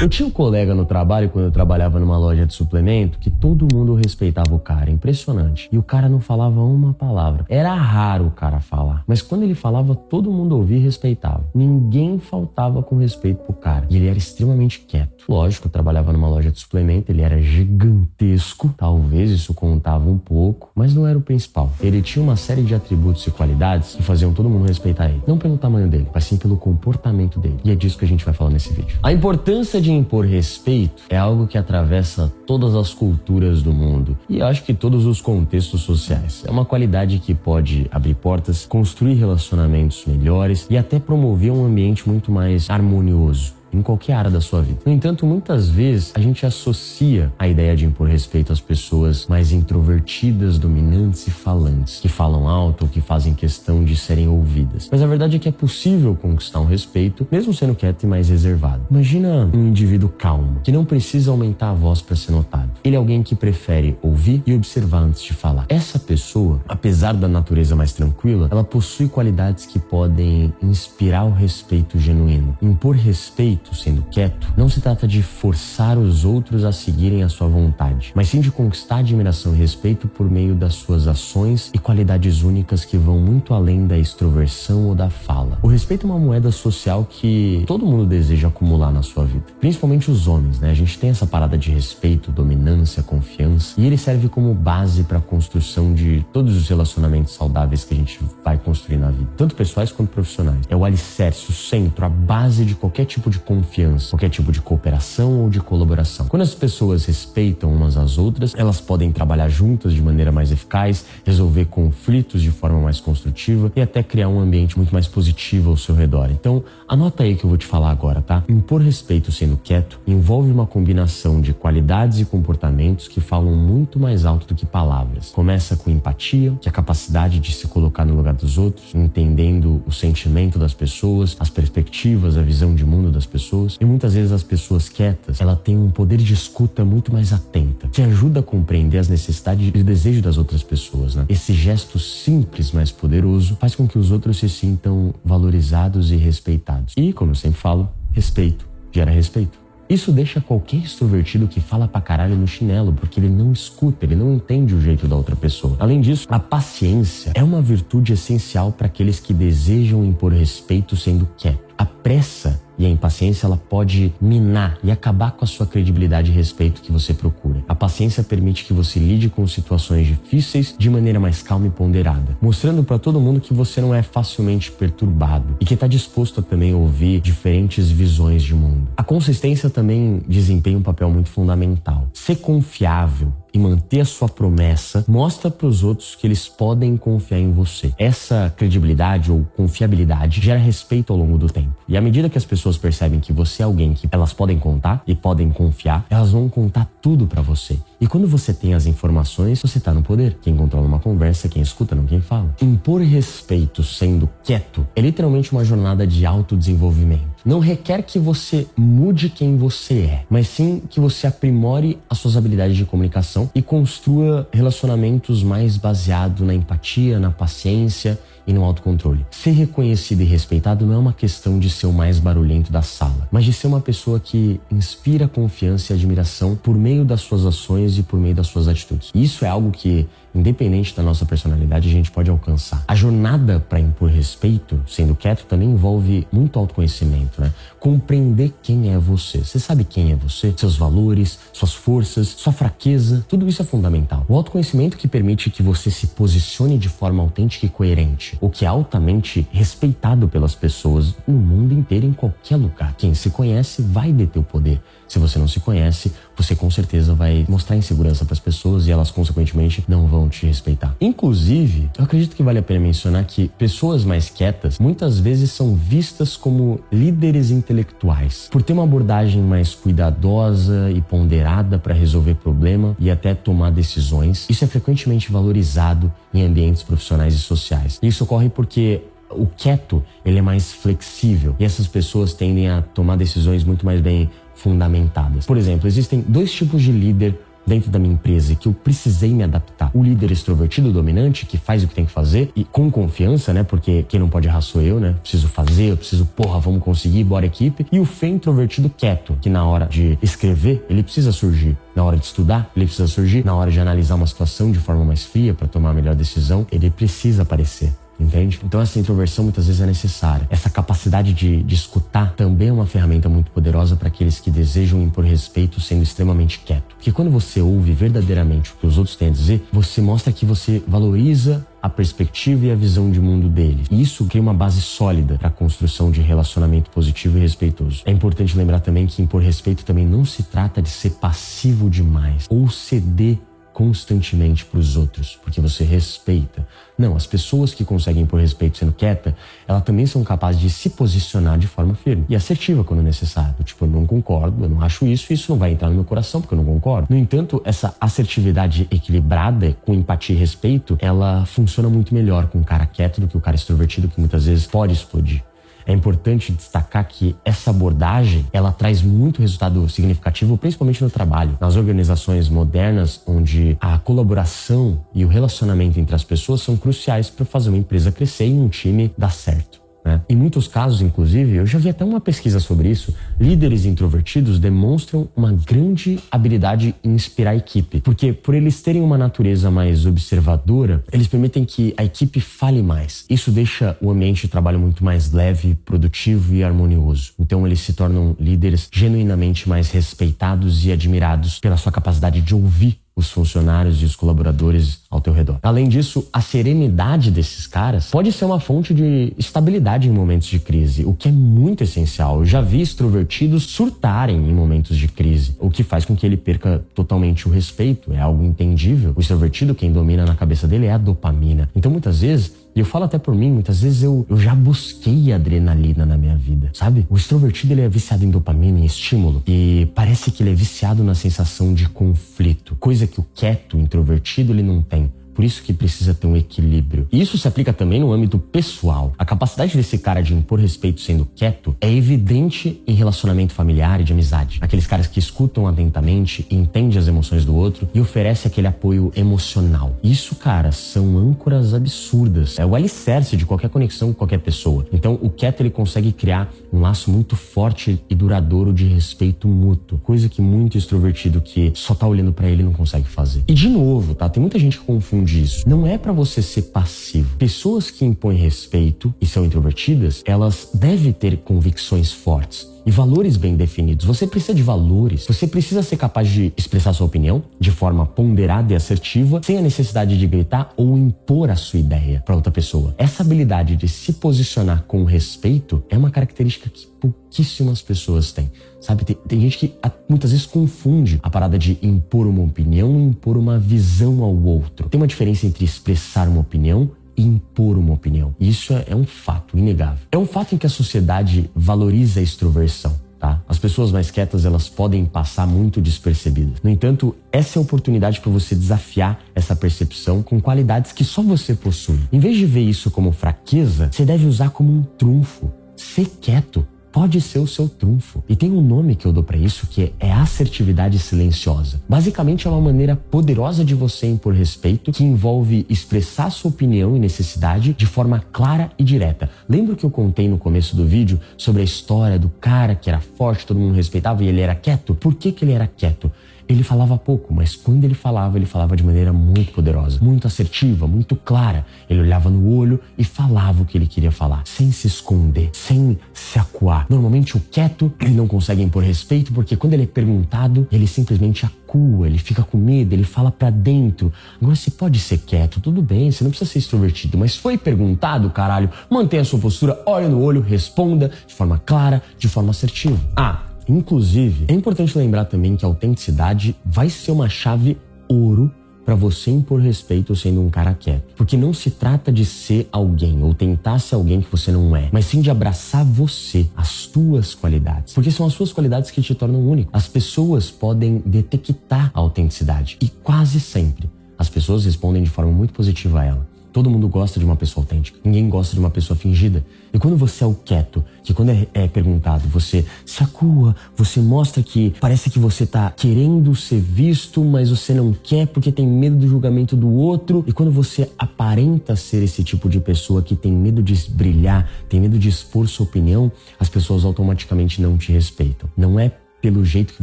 Eu tinha um colega no trabalho, quando eu trabalhava numa loja de suplemento, que todo mundo respeitava o cara. Impressionante. E o cara não falava uma palavra. Era raro o cara falar. Mas quando ele falava, todo mundo ouvia e respeitava. Ninguém faltava com respeito pro cara. E ele era extremamente quieto. Lógico, eu trabalhava numa loja de suplemento, ele era gigantesco. Talvez isso contava um pouco, mas não era o principal. Ele tinha uma série de atributos e qualidades que faziam todo mundo respeitar ele. Não pelo tamanho dele, mas sim pelo comportamento dele. E é disso que a gente vai falar nesse vídeo. A importância de impor respeito é algo que atravessa todas as culturas do mundo e acho que todos os contextos sociais. É uma qualidade que pode abrir portas, construir relacionamentos melhores e até promover um ambiente muito mais harmonioso em qualquer área da sua vida. No entanto, muitas vezes a gente associa a ideia de impor respeito às pessoas mais introvertidas, dominantes e falantes, que falam alto ou que fazem questão de serem ouvidas. Mas a verdade é que é possível conquistar um respeito, mesmo sendo quieto e mais reservado. Imagina um indivíduo calmo, que não precisa aumentar a voz para ser notado. Ele é alguém que prefere ouvir e observar antes de falar. Essa pessoa, apesar da natureza mais tranquila, ela possui qualidades que podem inspirar o respeito genuíno. Impor respeito sendo quieto, não se trata de forçar os outros a seguirem a sua vontade, mas sim de conquistar admiração e respeito por meio das suas ações e qualidades únicas que vão muito além da extroversão ou da fala. O respeito é uma moeda social que todo mundo deseja acumular na sua vida, principalmente os homens, né? A gente tem essa parada de respeito, dominância, confiança, e ele serve como base para a construção de todos os relacionamentos saudáveis que a gente vai construir na vida, tanto pessoais quanto profissionais. É o alicerce, o centro, a base de qualquer tipo de confiança, qualquer tipo de cooperação ou de colaboração. Quando as pessoas respeitam umas às outras, elas podem trabalhar juntas de maneira mais eficaz, resolver conflitos de forma mais construtiva e até criar um ambiente muito mais positivo ao seu redor. Então, anota aí que eu vou te falar agora, tá? Impor respeito sendo quieto envolve uma combinação de qualidades e comportamentos que falam muito mais alto do que palavras. Começa com empatia, que é a capacidade de se colocar no lugar dos outros, entendendo o sentimento das pessoas, as perspectivas, a visão de mundo das pessoas pessoas e muitas vezes as pessoas quietas, ela tem um poder de escuta muito mais atenta, que ajuda a compreender as necessidades e desejos das outras pessoas. Né? Esse gesto simples, mas poderoso, faz com que os outros se sintam valorizados e respeitados. E, como eu sempre falo, respeito gera respeito. Isso deixa qualquer extrovertido que fala pra caralho no chinelo, porque ele não escuta, ele não entende o jeito da outra pessoa. Além disso, a paciência é uma virtude essencial para aqueles que desejam impor respeito sendo quieto. A pressa e a impaciência ela pode minar e acabar com a sua credibilidade e respeito que você procura. A paciência permite que você lide com situações difíceis de maneira mais calma e ponderada, mostrando para todo mundo que você não é facilmente perturbado e que está disposto a também ouvir diferentes visões de mundo. A consistência também desempenha um papel muito fundamental. Ser confiável, e manter a sua promessa, mostra para os outros que eles podem confiar em você. Essa credibilidade ou confiabilidade gera respeito ao longo do tempo. E à medida que as pessoas percebem que você é alguém que elas podem contar e podem confiar, elas vão contar tudo para você. E quando você tem as informações, você está no poder. Quem controla uma conversa, quem escuta, não quem fala. Impor respeito sendo quieto é literalmente uma jornada de autodesenvolvimento. Não requer que você mude quem você é, mas sim que você aprimore as suas habilidades de comunicação e construa relacionamentos mais baseados na empatia, na paciência e no autocontrole. Ser reconhecido e respeitado não é uma questão de ser o mais barulhento da sala, mas de ser uma pessoa que inspira confiança e admiração por meio das suas ações e por meio das suas atitudes. Isso é algo que independente da nossa personalidade, a gente pode alcançar. A jornada para impor respeito, sendo quieto, também envolve muito autoconhecimento, né? Compreender quem é você. Você sabe quem é você, seus valores, suas forças, sua fraqueza, tudo isso é fundamental. O autoconhecimento que permite que você se posicione de forma autêntica e coerente, o que é altamente respeitado pelas pessoas no mundo inteiro, em qualquer lugar. Quem se conhece vai deter o poder. Se você não se conhece, você com certeza vai mostrar insegurança para as pessoas e elas, consequentemente, não vão te respeitar. Inclusive, eu acredito que vale a pena mencionar que pessoas mais quietas muitas vezes são vistas como líderes intelectuais, por ter uma abordagem mais cuidadosa e ponderada para resolver problema e até tomar decisões. Isso é frequentemente valorizado em ambientes profissionais e sociais. Isso ocorre porque o quieto ele é mais flexível e essas pessoas tendem a tomar decisões muito mais bem fundamentadas. Por exemplo, existem dois tipos de líder dentro da minha empresa que eu precisei me adaptar. O líder extrovertido dominante que faz o que tem que fazer e com confiança, né? Porque quem não pode errar sou eu, né? Preciso fazer, eu preciso, porra, vamos conseguir, bora equipe. E o Fê introvertido quieto, que na hora de escrever, ele precisa surgir. Na hora de estudar, ele precisa surgir. Na hora de analisar uma situação de forma mais fria para tomar a melhor decisão, ele precisa aparecer entende? Então essa introversão muitas vezes é necessária. Essa capacidade de, de escutar também é uma ferramenta muito poderosa para aqueles que desejam impor respeito sendo extremamente quieto. Porque quando você ouve verdadeiramente o que os outros têm a dizer, você mostra que você valoriza a perspectiva e a visão de mundo deles. E isso cria uma base sólida para a construção de relacionamento positivo e respeitoso. É importante lembrar também que impor respeito também não se trata de ser passivo demais ou ceder constantemente para os outros, porque você respeita. Não, as pessoas que conseguem por respeito sendo quieta, elas também são capazes de se posicionar de forma firme e assertiva quando necessário. Tipo, eu não concordo, eu não acho isso, isso não vai entrar no meu coração porque eu não concordo. No entanto, essa assertividade equilibrada com empatia e respeito, ela funciona muito melhor com um cara quieto do que o cara extrovertido que muitas vezes pode explodir. É importante destacar que essa abordagem ela traz muito resultado significativo, principalmente no trabalho. Nas organizações modernas, onde a colaboração e o relacionamento entre as pessoas são cruciais para fazer uma empresa crescer e um time dar certo. Né? Em muitos casos, inclusive, eu já vi até uma pesquisa sobre isso, líderes introvertidos demonstram uma grande habilidade em inspirar a equipe, porque por eles terem uma natureza mais observadora, eles permitem que a equipe fale mais. Isso deixa o ambiente de trabalho muito mais leve, produtivo e harmonioso. Então eles se tornam líderes genuinamente mais respeitados e admirados pela sua capacidade de ouvir os funcionários e os colaboradores ao teu redor. Além disso, a serenidade desses caras pode ser uma fonte de estabilidade em momentos de crise, o que é muito essencial. Eu já vi extrovertidos surtarem em momentos de crise, o que faz com que ele perca totalmente o respeito. É algo entendível. O extrovertido, quem domina na cabeça dele é a dopamina. Então, muitas vezes, e eu falo até por mim, muitas vezes eu, eu já busquei adrenalina na minha vida, sabe? O extrovertido ele é viciado em dopamina, em estímulo, e parece que ele é viciado na sensação de conflito, coisa que o quieto, introvertido, ele não tem. Por isso que precisa ter um equilíbrio. E isso se aplica também no âmbito pessoal. A capacidade desse cara de impor respeito sendo quieto é evidente em relacionamento familiar e de amizade. Aqueles caras que escutam atentamente, entendem as emoções do outro e oferecem aquele apoio emocional. Isso, cara, são âncoras absurdas. É o alicerce de qualquer conexão com qualquer pessoa. Então, o quieto ele consegue criar um laço muito forte e duradouro de respeito mútuo, coisa que muito extrovertido que só tá olhando para ele não consegue fazer. E de novo, tá? Tem muita gente que confunde disso. Não é para você ser passivo. Pessoas que impõem respeito e são introvertidas, elas devem ter convicções fortes e valores bem definidos. Você precisa de valores. Você precisa ser capaz de expressar sua opinião de forma ponderada e assertiva, sem a necessidade de gritar ou impor a sua ideia para outra pessoa. Essa habilidade de se posicionar com respeito é uma característica que pouquíssimas pessoas têm. Sabe, tem, tem gente que muitas vezes confunde a parada de impor uma opinião e impor uma visão ao outro. Tem uma diferença entre expressar uma opinião impor uma opinião. Isso é um fato inegável. É um fato em que a sociedade valoriza a extroversão. Tá? As pessoas mais quietas elas podem passar muito despercebidas. No entanto, essa é a oportunidade para você desafiar essa percepção com qualidades que só você possui. Em vez de ver isso como fraqueza, você deve usar como um trunfo. Ser quieto pode ser o seu trunfo. E tem um nome que eu dou para isso que é assertividade silenciosa. Basicamente é uma maneira poderosa de você impor respeito que envolve expressar sua opinião e necessidade de forma clara e direta. Lembra que eu contei no começo do vídeo sobre a história do cara que era forte, todo mundo respeitava e ele era quieto? Por que, que ele era quieto? Ele falava pouco, mas quando ele falava, ele falava de maneira muito poderosa, muito assertiva, muito clara. Ele olhava no olho e falava o que ele queria falar, sem se esconder, sem se acuar. Normalmente o quieto, ele não consegue impor respeito porque quando ele é perguntado, ele simplesmente acua, ele fica com medo, ele fala para dentro. Agora você pode ser quieto, tudo bem, você não precisa ser extrovertido, mas foi perguntado, caralho, mantenha a sua postura, olhe no olho, responda de forma clara, de forma assertiva. Ah, Inclusive, é importante lembrar também que a autenticidade vai ser uma chave ouro para você impor respeito sendo um cara quieto. Porque não se trata de ser alguém ou tentar ser alguém que você não é, mas sim de abraçar você, as tuas qualidades. Porque são as suas qualidades que te tornam único. As pessoas podem detectar a autenticidade e quase sempre as pessoas respondem de forma muito positiva a ela. Todo mundo gosta de uma pessoa autêntica. Ninguém gosta de uma pessoa fingida. E quando você é o quieto, que quando é, é perguntado, você se acua, você mostra que parece que você tá querendo ser visto, mas você não quer porque tem medo do julgamento do outro. E quando você aparenta ser esse tipo de pessoa que tem medo de brilhar, tem medo de expor sua opinião, as pessoas automaticamente não te respeitam. Não é pelo jeito que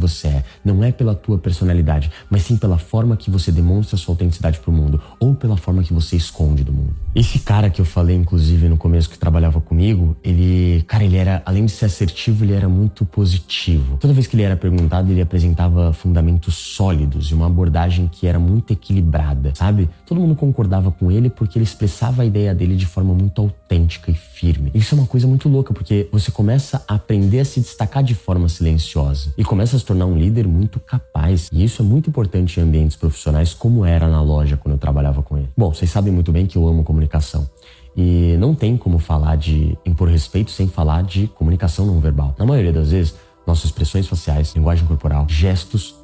você é, não é pela tua personalidade, mas sim pela forma que você demonstra sua autenticidade pro mundo ou pela forma que você esconde do mundo. Esse cara que eu falei inclusive no começo que trabalhava comigo, ele, cara, ele era além de ser assertivo, ele era muito positivo. Toda vez que ele era perguntado, ele apresentava fundamentos sólidos e uma abordagem que era muito equilibrada, sabe? Todo mundo concordava com ele porque ele expressava a ideia dele de forma muito autêntica e firme. Isso é uma coisa muito louca porque você começa a aprender a se destacar de forma silenciosa e começa a se tornar um líder muito capaz. E isso é muito importante em ambientes profissionais, como era na loja quando eu trabalhava com ele. Bom, vocês sabem muito bem que eu amo comunicação. E não tem como falar de impor respeito sem falar de comunicação não verbal. Na maioria das vezes, nossas expressões faciais, linguagem corporal, gestos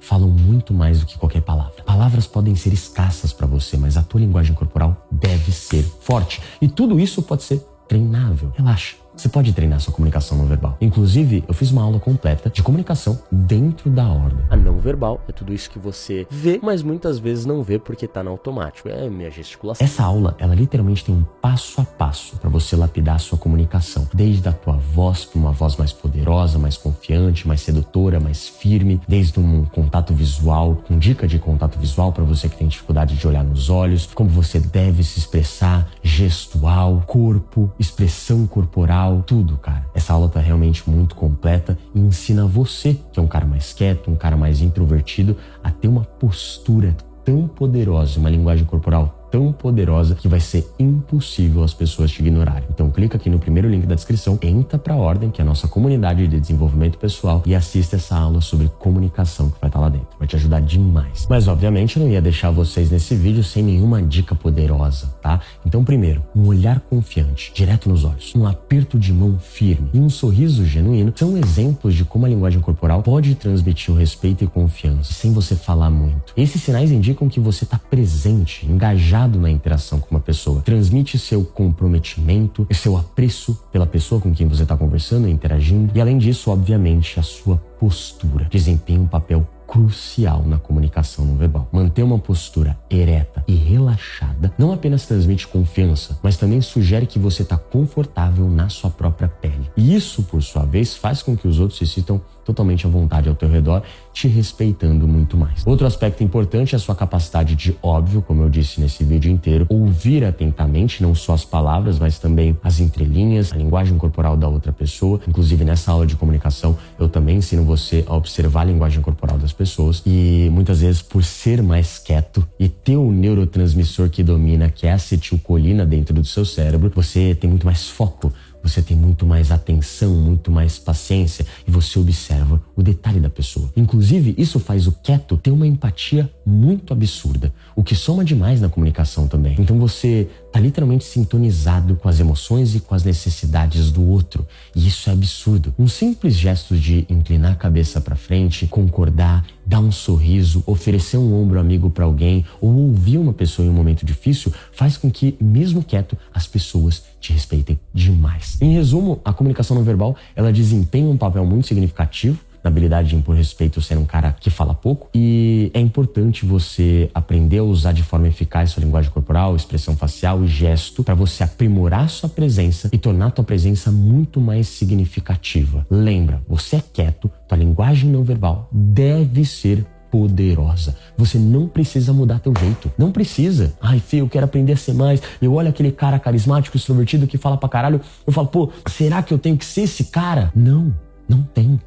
falam muito mais do que qualquer palavra. Palavras podem ser escassas para você, mas a tua linguagem corporal deve ser forte. E tudo isso pode ser treinável. Relaxa. Você pode treinar sua comunicação não verbal. Inclusive, eu fiz uma aula completa de comunicação dentro da ordem. A não verbal é tudo isso que você vê, mas muitas vezes não vê porque tá no automático. É minha gesticulação. Essa aula, ela literalmente tem um passo a passo para você lapidar a sua comunicação, desde a tua voz para uma voz mais poderosa, mais confiante, mais sedutora, mais firme, desde um contato visual, com dica de contato visual para você que tem dificuldade de olhar nos olhos, como você deve se expressar, gestual, corpo, expressão corporal tudo, cara. Essa aula tá realmente muito completa e ensina você, que é um cara mais quieto, um cara mais introvertido, a ter uma postura tão poderosa, uma linguagem corporal tão poderosa que vai ser impossível as pessoas te ignorarem. Então clica aqui no primeiro link da descrição, entra para a Ordem, que é a nossa comunidade de desenvolvimento pessoal, e assista essa aula sobre comunicação que vai estar tá lá dentro. Vai te ajudar demais. Mas obviamente eu não ia deixar vocês nesse vídeo sem nenhuma dica poderosa, tá? Então primeiro, um olhar confiante, direto nos olhos, um aperto de mão firme e um sorriso genuíno são exemplos de como a linguagem corporal pode transmitir o respeito e confiança sem você falar muito. Esses sinais indicam que você está presente, engajado na interação com uma pessoa. Transmite seu comprometimento, seu apreço pela pessoa com quem você está conversando e interagindo. E além disso, obviamente, a sua postura desempenha um papel crucial na comunicação não verbal. Manter uma postura ereta e relaxada não apenas transmite confiança, mas também sugere que você está confortável na sua própria pele. E isso, por sua vez, faz com que os outros se sintam totalmente à vontade ao teu redor, te respeitando muito mais. Outro aspecto importante é a sua capacidade de, óbvio, como eu disse nesse vídeo inteiro, ouvir atentamente não só as palavras, mas também as entrelinhas, a linguagem corporal da outra pessoa. Inclusive, nessa aula de comunicação, eu também ensino você a observar a linguagem corporal das pessoas e muitas vezes, por ser mais quieto e ter o neurotransmissor que domina, que é a acetilcolina dentro do seu cérebro, você tem muito mais foco você tem muito mais atenção, muito mais paciência e você observa o detalhe da pessoa. Inclusive, isso faz o quieto ter uma empatia muito absurda, o que soma demais na comunicação também. Então você tá literalmente sintonizado com as emoções e com as necessidades do outro, e isso é absurdo. Um simples gesto de inclinar a cabeça para frente, concordar, dar um sorriso, oferecer um ombro amigo para alguém ou ouvir uma pessoa em um momento difícil faz com que, mesmo quieto, as pessoas te respeitem demais. Em resumo, a comunicação não verbal, ela desempenha um papel muito significativo na habilidade de impor respeito ser um cara que fala pouco e é importante você aprender a usar de forma eficaz sua linguagem corporal, expressão facial e gesto para você aprimorar sua presença e tornar tua presença muito mais significativa. Lembra, você é quieto, tua linguagem não verbal deve ser poderosa. Você não precisa mudar teu jeito. Não precisa. Ai, Fê, eu quero aprender a ser mais. Eu olho aquele cara carismático, extrovertido que fala pra caralho. Eu falo, pô, será que eu tenho que ser esse cara? Não, não tem.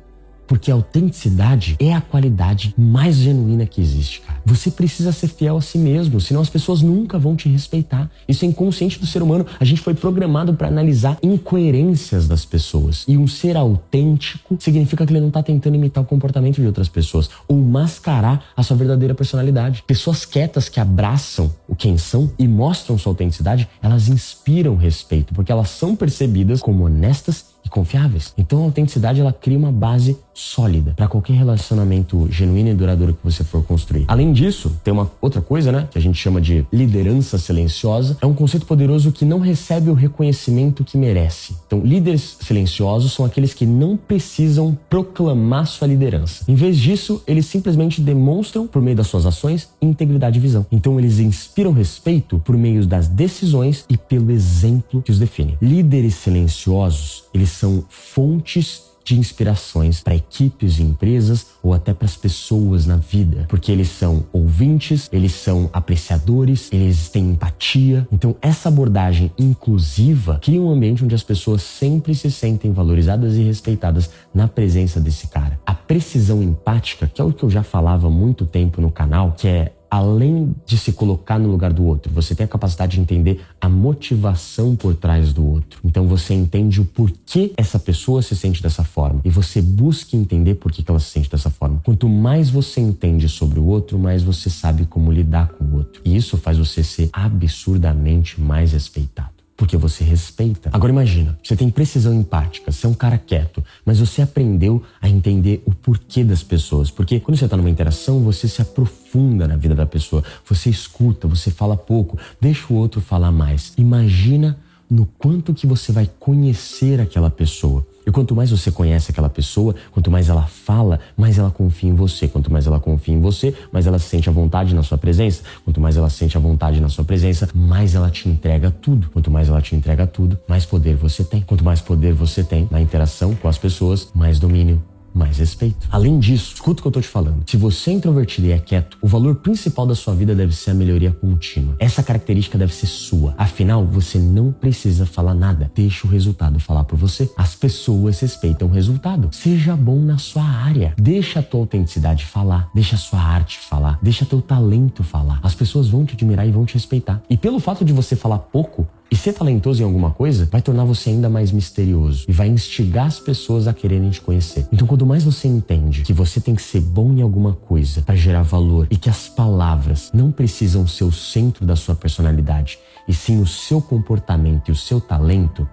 Porque a autenticidade é a qualidade mais genuína que existe, cara. Você precisa ser fiel a si mesmo, senão as pessoas nunca vão te respeitar. Isso é inconsciente do ser humano. A gente foi programado para analisar incoerências das pessoas. E um ser autêntico significa que ele não está tentando imitar o comportamento de outras pessoas ou mascarar a sua verdadeira personalidade. Pessoas quietas que abraçam o quem são e mostram sua autenticidade, elas inspiram respeito, porque elas são percebidas como honestas confiáveis. Então a autenticidade ela cria uma base sólida para qualquer relacionamento genuíno e duradouro que você for construir. Além disso, tem uma outra coisa, né, que a gente chama de liderança silenciosa. É um conceito poderoso que não recebe o reconhecimento que merece. Então, líderes silenciosos são aqueles que não precisam proclamar sua liderança. Em vez disso, eles simplesmente demonstram por meio das suas ações integridade e visão. Então, eles inspiram respeito por meio das decisões e pelo exemplo que os define. Líderes silenciosos, eles são fontes de inspirações para equipes e empresas ou até para as pessoas na vida, porque eles são ouvintes, eles são apreciadores, eles têm empatia. Então, essa abordagem inclusiva cria um ambiente onde as pessoas sempre se sentem valorizadas e respeitadas na presença desse cara. A precisão empática, que é o que eu já falava há muito tempo no canal, que é além de se colocar no lugar do outro, você tem a capacidade de entender a motivação por trás do outro. Então você entende o porquê essa pessoa se sente dessa forma e você busca entender por que ela se sente dessa forma. Quanto mais você entende sobre o outro, mais você sabe como lidar com o outro. E isso faz você ser absurdamente mais respeitado porque você respeita. Agora imagina, você tem precisão empática, você é um cara quieto, mas você aprendeu a entender o porquê das pessoas. Porque quando você está numa interação, você se aprofunda na vida da pessoa, você escuta, você fala pouco, deixa o outro falar mais. Imagina no quanto que você vai conhecer aquela pessoa. E quanto mais você conhece aquela pessoa, quanto mais ela fala, mais ela confia em você. Quanto mais ela confia em você, mais ela se sente à vontade na sua presença. Quanto mais ela se sente à vontade na sua presença, mais ela te entrega tudo. Quanto mais ela te entrega tudo, mais poder você tem. Quanto mais poder você tem na interação com as pessoas, mais domínio mais respeito. Além disso, escuta o que eu tô te falando. Se você é introvertido e é quieto, o valor principal da sua vida deve ser a melhoria contínua. Essa característica deve ser sua. Afinal, você não precisa falar nada. Deixa o resultado falar por você. As pessoas respeitam o resultado. Seja bom na sua área. Deixa a tua autenticidade falar. Deixa a sua arte falar. Deixa teu talento falar. As pessoas vão te admirar e vão te respeitar. E pelo fato de você falar pouco, e ser talentoso em alguma coisa vai tornar você ainda mais misterioso e vai instigar as pessoas a quererem te conhecer. Então, quanto mais você entende que você tem que ser bom em alguma coisa para gerar valor e que as palavras não precisam ser o centro da sua personalidade, e sim o seu comportamento e o seu talento,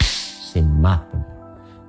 você mata,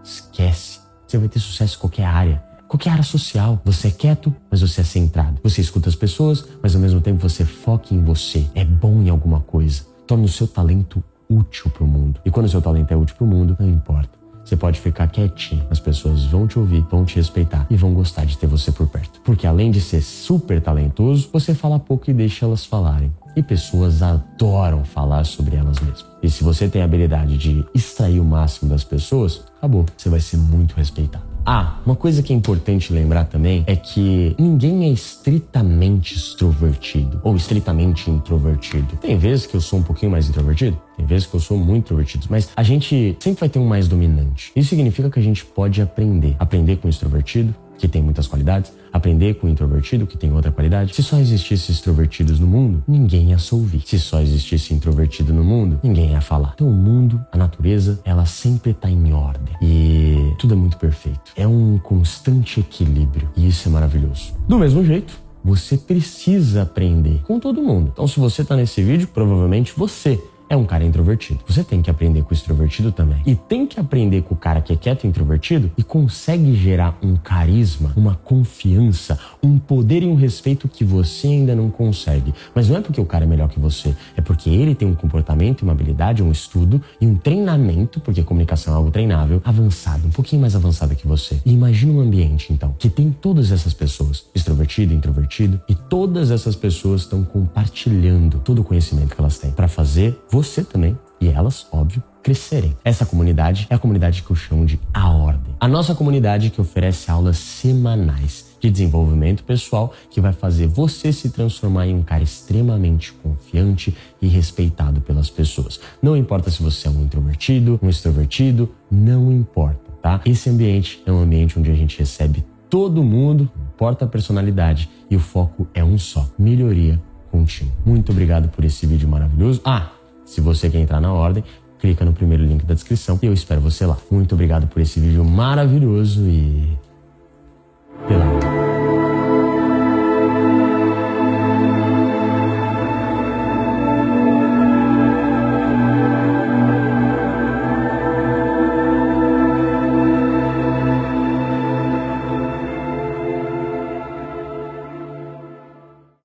esquece. Você vai ter sucesso em qualquer área qualquer área social. Você é quieto, mas você é centrado. Você escuta as pessoas, mas ao mesmo tempo você foca em você. É bom em alguma coisa torne o seu talento útil para o mundo. E quando o seu talento é útil para o mundo, não importa. Você pode ficar quietinho, as pessoas vão te ouvir, vão te respeitar e vão gostar de ter você por perto. Porque além de ser super talentoso, você fala pouco e deixa elas falarem. E pessoas adoram falar sobre elas mesmas. E se você tem a habilidade de extrair o máximo das pessoas, acabou. Você vai ser muito respeitado. Ah, uma coisa que é importante lembrar também é que ninguém é estritamente extrovertido ou estritamente introvertido. Tem vezes que eu sou um pouquinho mais introvertido, tem vezes que eu sou muito introvertido, mas a gente sempre vai ter um mais dominante. Isso significa que a gente pode aprender. Aprender com o extrovertido, que tem muitas qualidades, aprender com o introvertido, que tem outra qualidade. Se só existisse extrovertidos no mundo, ninguém ia se ouvir. Se só existisse introvertido no mundo, ninguém ia falar. Então o mundo, a natureza, ela sempre está em ordem. E tudo é muito perfeito. É um constante equilíbrio. E isso é maravilhoso. Do mesmo jeito, você precisa aprender com todo mundo. Então, se você está nesse vídeo, provavelmente você é um cara introvertido. Você tem que aprender com o extrovertido também. E tem que aprender com o cara que é quieto e introvertido e consegue gerar um carisma, uma confiança, um poder e um respeito que você ainda não consegue. Mas não é porque o cara é melhor que você, é porque ele tem um comportamento, uma habilidade, um estudo e um treinamento, porque comunicação é algo treinável, avançado, um pouquinho mais avançado que você. E imagina um ambiente, então, que tem todas essas pessoas, extrovertido, introvertido, e todas essas pessoas estão compartilhando todo o conhecimento que elas têm para fazer você também e elas, óbvio, crescerem. Essa comunidade é a comunidade que eu chamo de A Ordem. A nossa comunidade que oferece aulas semanais de desenvolvimento pessoal que vai fazer você se transformar em um cara extremamente confiante e respeitado pelas pessoas. Não importa se você é um introvertido, um extrovertido, não importa, tá? Esse ambiente é um ambiente onde a gente recebe todo mundo, não importa a personalidade, e o foco é um só: melhoria contínua. Muito obrigado por esse vídeo maravilhoso. Ah, se você quer entrar na ordem, clica no primeiro link da descrição e eu espero você lá. Muito obrigado por esse vídeo maravilhoso e. Pela